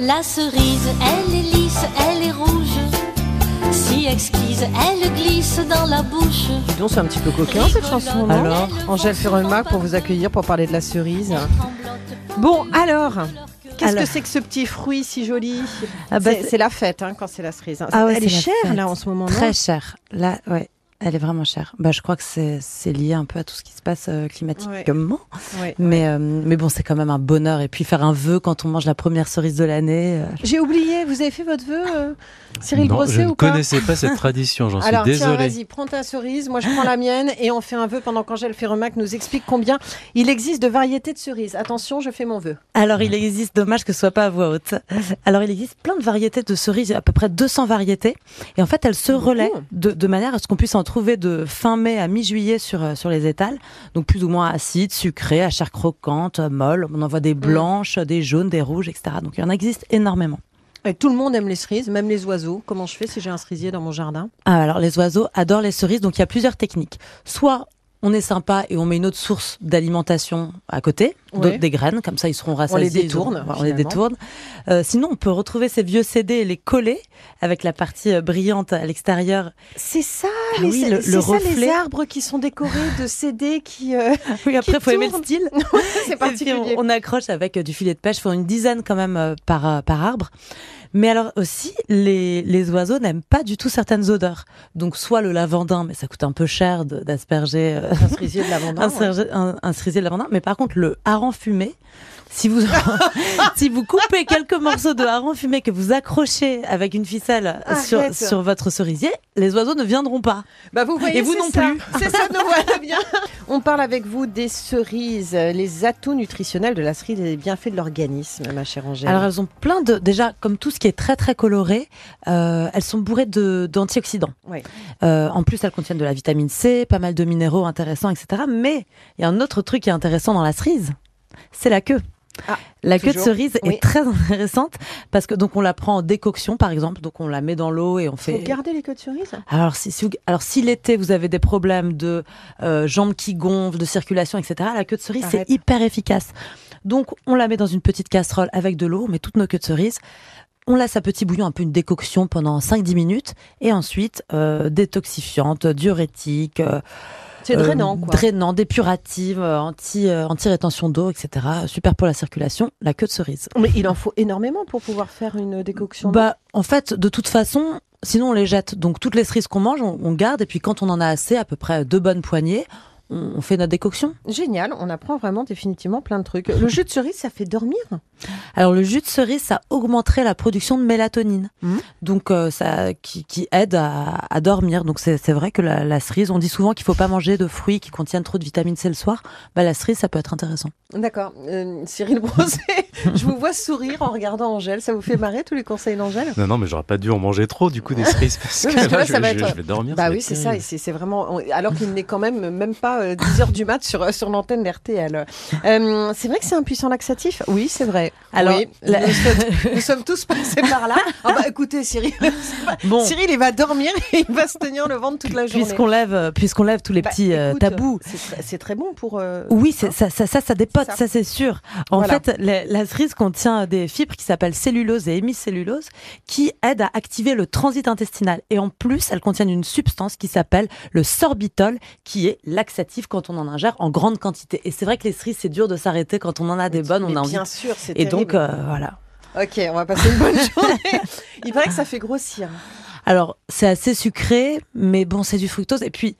La cerise, elle est lisse, elle est rouge. Si exquise, elle glisse dans la bouche. Dis donc, c'est un petit peu coquin cette chanson, non Alors Angèle Ferremac pour vous accueillir pour parler de la cerise. Bon, alors, qu'est-ce que c'est que ce petit fruit si joli Ah bah, C'est- la fête hein, quand c'est la cerise. hein. Ah ouais, Elle est c'est la chère fête. là en ce moment, Très cher. Là, ouais, elle est vraiment chère. Bah, je crois que c'est c'est lié un peu à tout ce qui se passe euh, climatiquement. Ouais. Mais, euh, mais bon, c'est quand même un bonheur. Et puis faire un vœu quand on mange la première cerise de l'année. euh, J'ai oublié, vous avez fait votre vœu, euh, Cyril non, Brosset je ne pas connaissais pas cette tradition, j'en suis Alors tiens, désolé. vas-y, prends ta cerise, moi je prends la mienne et on fait un vœu pendant qu'Angèle Ferremac nous explique combien il existe de variétés de cerises. Attention, je fais mon vœu. Alors, il existe, dommage que ce soit pas à voix haute. Alors, il existe plein de variétés de cerises, à peu près 200 variétés. Et en fait, elles se relaient de, de manière à ce qu'on puisse en trouver de fin mai à mi-juillet sur, euh, sur les étals. Donc, plus ou moins acides, sucrées, à chair croquante, euh, molle. On en voit des blanches, des jaunes, des rouges, etc. Donc, il y en existe énormément. Et tout le monde aime les cerises, même les oiseaux. Comment je fais si j'ai un cerisier dans mon jardin? Ah, alors les oiseaux adorent les cerises, donc il y a plusieurs techniques. Soit on est sympa et on met une autre source d'alimentation à côté, Ouais. des graines, comme ça ils seront rassasiés. détourne, voilà, on les détourne. Euh, sinon, on peut retrouver ces vieux CD et les coller avec la partie euh, brillante à l'extérieur. C'est ça, Ah les, oui, le- c'est le ça les arbres qui sont décorés de CD qui. euh, Oui, après, Qui faut aimer le style. c'est particulier. on, on accroche avec du filet de pêche, faut une dizaine quand même par, par arbre. Mais alors aussi, les, les oiseaux n'aiment pas du tout certaines odeurs. Donc soit le lavandin, mais ça coûte un peu cher d'asperger euh, Un cerisier de lavandin. un, ouais. cerisier- un- un cerisier de lavandin. Mais par contre, le hareng fumé, si vous, si vous coupez quelques morceaux de hareng fumé que vous accrochez avec une ficelle sur, sur votre cerisier, les oiseaux ne viendront pas. Bah vous voyez, Et vous non ça. plus. C'est ça, nous voilà bien. On parle avec vous des cerises, les atouts nutritionnels de la cerise et les bienfaits de l'organisme, ma chère Angèle. Alors elles ont plein de déjà comme tout ce qui est très très coloré, euh, elles sont bourrées de d'antioxydants. Ouais. Euh, en plus elles contiennent de la vitamine C, pas mal de minéraux intéressants, etc. Mais il y a un autre truc qui est intéressant dans la cerise, c'est la queue. Ah, la queue de cerise Oui. est très intéressante parce que donc on la prend en décoction par exemple, donc on la met dans l'eau et on fait. garder les queues de cerise? Alors si, si vous- alors si l'été vous avez des problèmes de euh, jambes qui gonflent, de circulation, etc. La queue de cerise c'est hyper efficace. Donc on la met dans une petite casserole avec de l'eau, on met toutes nos queues de cerise. On laisse à petit bouillon un peu une décoction pendant 5-10 minutes et ensuite euh, détoxifiante, diurétique, euh, C'est euh, drainant, quoi. drainant, dépurative, euh, anti euh, anti-rétention d'eau, etc. Super pour la circulation, la queue de cerise. Mais il en faut énormément pour pouvoir faire une décoction. Bah, en fait, de toute façon, sinon on les jette. Donc toutes les cerises qu'on mange, on, on garde et puis quand on en a assez, à peu près deux bonnes poignées, on, on fait notre décoction. Génial, on apprend vraiment définitivement plein de trucs. Le jus de cerise, ça fait dormir? Alors le jus de cerise, ça augmenterait la production de mélatonine, Mhm. donc euh, ça qui, qui aide à, à dormir. Donc c'est vrai que la, la cerise, on dit souvent qu'il faut pas manger de fruits qui contiennent trop de vitamine C le soir. Bah la cerise, ça peut être intéressant. D'accord. Euh, Cyril Brosset, je vous vois sourire en regardant Angèle. Ça vous fait marrer tous les conseils d'Angèle? Non, non, mais j'aurais pas dû en manger trop du coup des cerises parce Oui, que parce que là, là, je, ça va je- être- je vais dormir. Bah oui, c'est ça. c'est vraiment. Alors qu'il n'est quand même même pas euh, 10 heures du mat sur, sur l'antenne d'RTL. Euh, c'est vrai que c'est un puissant laxatif? Oui, c'est vrai. Alors, Oui, la- nous, sommes, nous sommes tous passés par là. Ah bah écoutez, Cyril, Bon, Cyril, il va dormir et il va se tenir le ventre toute la journée. puisqu'on lève, euh, puisqu'on lève tous les Bah, petits euh, écoute, tabous. C'est très, bon pour. euh, Oui, c'est, ça, ça, ça, ça dépote, Ça. ça, c'est sûr. En Voilà. fait, la, la cerise contient des fibres qui s'appellent cellulose et hémicellulose qui aident à activer le transit intestinal. Et en plus, elles contiennent une substance qui s'appelle le sorbitol, qui est laxatif quand on en ingère en grande quantité. Et c'est vrai que les cerises, c'est dur de s'arrêter quand on en a des bonnes, on a envie. Bien sûr, c'est Et donc, euh, voilà. Ok, on va passer une bonne journée. Il paraît que ça fait grossir. Alors, c'est assez sucré, mais bon, c'est du fructose. Et puis,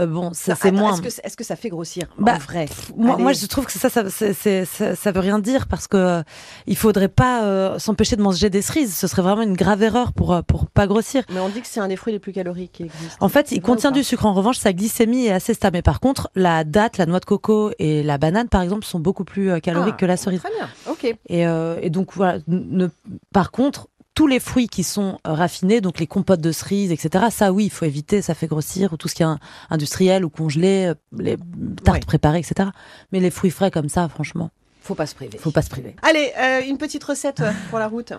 euh, bon, ça, Non, c'est moins. Est-ce que, ça fait grossir Bah, En vrai. Moi, je trouve que ça, ça, c'est- ça, ça veut rien dire parce que euh, il faudrait pas euh, s'empêcher de manger des cerises. Ce serait vraiment une grave erreur pour euh, pour pas grossir. Mais on dit que c'est un des fruits les plus caloriques qui. En fait, il contient du sucre. En revanche, sa glycémie est assez stable. Mais par contre, la date, la noix de coco et la banane, par exemple, sont beaucoup plus caloriques Ah, que la cerise. Très bien. Ok. Et, et donc voilà. Ne, par contre, tous les fruits qui sont euh, raffinés, donc les compotes de cerises, etc. Ça, oui, il faut éviter. Ça fait grossir. Ou tout ce qui est in- industriel ou congelé, euh, les tartes Ouais. préparées, etc. Mais les fruits frais comme ça, franchement, Faut pas se priver. faut pas se priver. Allez, euh, une petite recette pour la route.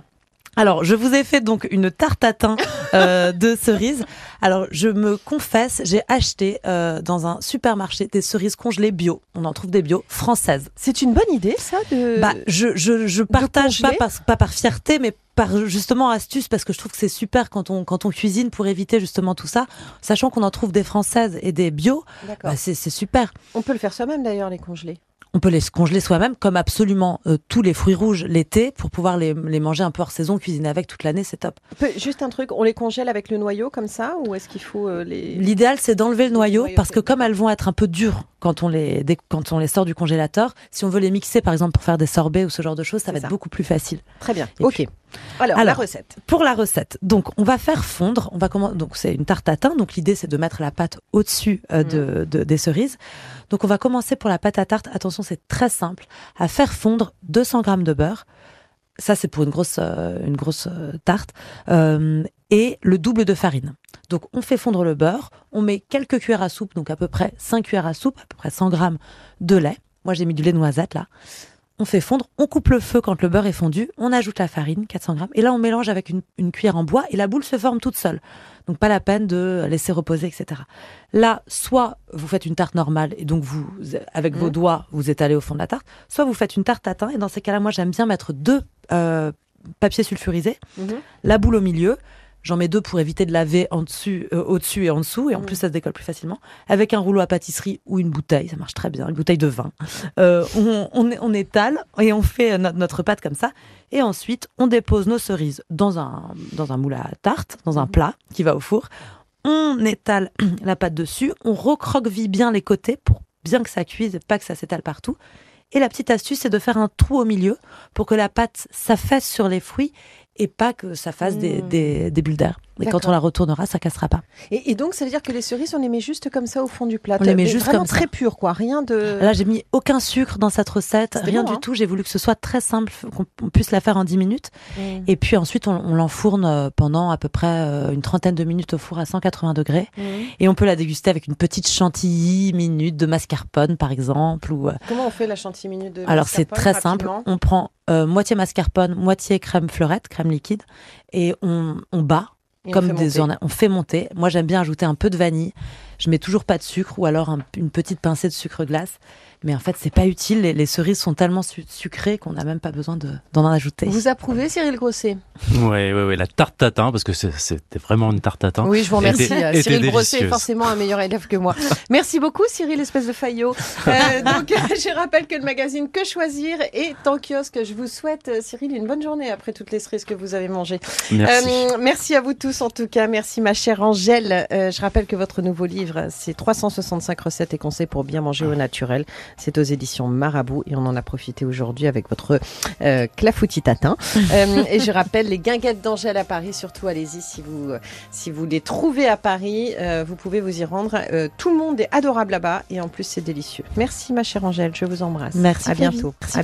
Alors, je vous ai fait donc une tarte tatin euh, de cerises. Alors, je me confesse, j'ai acheté euh, dans un supermarché des cerises congelées bio. On en trouve des bio françaises. C'est une bonne idée, ça de... Bah, je, je, je partage pas congeler par, pas par fierté, mais par justement astuce, parce que je trouve que c'est super quand on, quand on cuisine pour éviter justement tout ça. Sachant qu'on en trouve des françaises et des bio, D'accord. bah, c'est c'est super. On peut le faire soi-même d'ailleurs, les congelés. On peut les congeler soi-même, comme absolument euh, tous les fruits rouges l'été, pour pouvoir les, les manger un peu hors saison, cuisiner avec toute l'année, c'est top. Juste un truc, on les congèle avec le noyau comme ça ou est-ce qu'il faut euh, les... L'idéal, c'est d'enlever le noyau, parce que comme elles vont être un peu dures quand on les, dès- quand on les sort du congélateur, si on veut les mixer, par exemple, pour faire des sorbets ou ce genre de choses, ça va ça. être beaucoup plus facile. Très bien, Et ok. puis- Alors, la recette. Pour la recette, donc on va faire fondre, on va comment donc c'est une tarte tatin, donc l'idée c'est de mettre la pâte au-dessus euh, de, de- des cerises. Donc on va commencer pour la pâte à tarte. Attention, c'est très simple, à faire fondre 200 grammes de beurre. Ça c'est pour une grosse euh, euh, tarte euh, et le double de farine. Donc on fait fondre le beurre, on met quelques cuillères à soupe, donc à peu près 5 cuillères à soupe, à peu près 100 grammes de lait. Moi j'ai mis du lait noisette là. On fait fondre, on coupe le feu quand le beurre est fondu, on ajoute la farine, 400 grammes, et là on mélange avec une, une cuillère en bois et la boule se forme toute seule. Donc pas la peine de laisser reposer, etc. Là, soit vous faites une tarte normale et donc vous, avec vos Mhm. doigts, vous étalez au fond de la tarte, soit vous faites une tarte tatin et dans ces cas-là, moi j'aime bien mettre deux euh, papiers sulfurisés, Mhm. la boule au milieu. J'en mets deux pour éviter de laver en dessus, euh, au-dessus et en dessous, et en Mhm. plus ça se décolle plus facilement. Avec un rouleau à pâtisserie ou une bouteille, ça marche très bien, une bouteille de vin. Euh, on, on, on étale et on fait euh, no- notre pâte comme ça. Et ensuite, on dépose nos cerises dans un, dans un moule à tarte, dans un Mhm. plat qui va au four. On étale la pâte dessus, on recroqueville bien les côtés pour bien que ça cuise et pas que ça s'étale partout. Et la petite astuce, c'est de faire un trou au milieu pour que la pâte s'affaisse sur les fruits et pas que ça fasse des, Mmh. des, des bulles d'air. Et quand on la retournera, ça cassera pas. Et, et donc, ça veut dire que les cerises, on les met juste comme ça au fond du plat. On les met juste vraiment comme ça. très pur, quoi. Rien de. Là, j'ai mis aucun sucre dans cette recette, rien bon, du hein. tout. J'ai voulu que ce soit très simple, qu'on on puisse la faire en 10 minutes. Mm. Et puis ensuite, on, on l'enfourne euh, pendant à peu près euh, une trentaine de minutes au four à 180 degrés. Mm. Et on peut la déguster avec une petite chantilly minute de mascarpone, par exemple. Ou, euh, Comment on fait la chantilly minute de alors c'est très simple. On prend euh, moitié mascarpone, moitié crème fleurette, crème liquide, et on, on bat Et on comme fait des orna- on fait monter. Moi, j'aime bien ajouter un peu de vanille. Je mets toujours pas de sucre ou alors un- une petite pincée de sucre glace. Mais en fait, c'est pas utile. Les, les cerises sont tellement su- sucrées qu'on n'a même pas besoin de- d'en ajouter. Vous approuvez, Cyril Grosset? Ouais, ouais, ouais, la tarte tatin, parce que c'est- c'était vraiment une tarte tatin. Oui, je vous remercie. Était- Euh, était Cyril Grosset est forcément un meilleur élève que moi. Merci beaucoup, Cyril, espèce de faillot. Euh, donc, je rappelle que le magazine Que Choisir est en kiosque. Je vous souhaite, euh, Cyril, une bonne journée après toutes les cerises que vous avez mangées. Merci. Euh, merci à vous tous, en tout cas. Merci, ma chère Angèle. Euh, je rappelle que votre nouveau livre, c'est 365 recettes et conseils pour bien manger au naturel. C'est aux éditions Marabout et on en a profité aujourd'hui avec votre euh, clafoutis tatin. Euh, et je rappelle les guinguettes d'Angèle à Paris. Surtout, allez-y si vous, si vous les trouvez à Paris. euh, vous pouvez vous y rendre. Tout le monde est adorable là-bas et en plus, c'est délicieux. Merci, ma chère Angèle. Je vous embrasse. Merci, À bientôt. Merci, À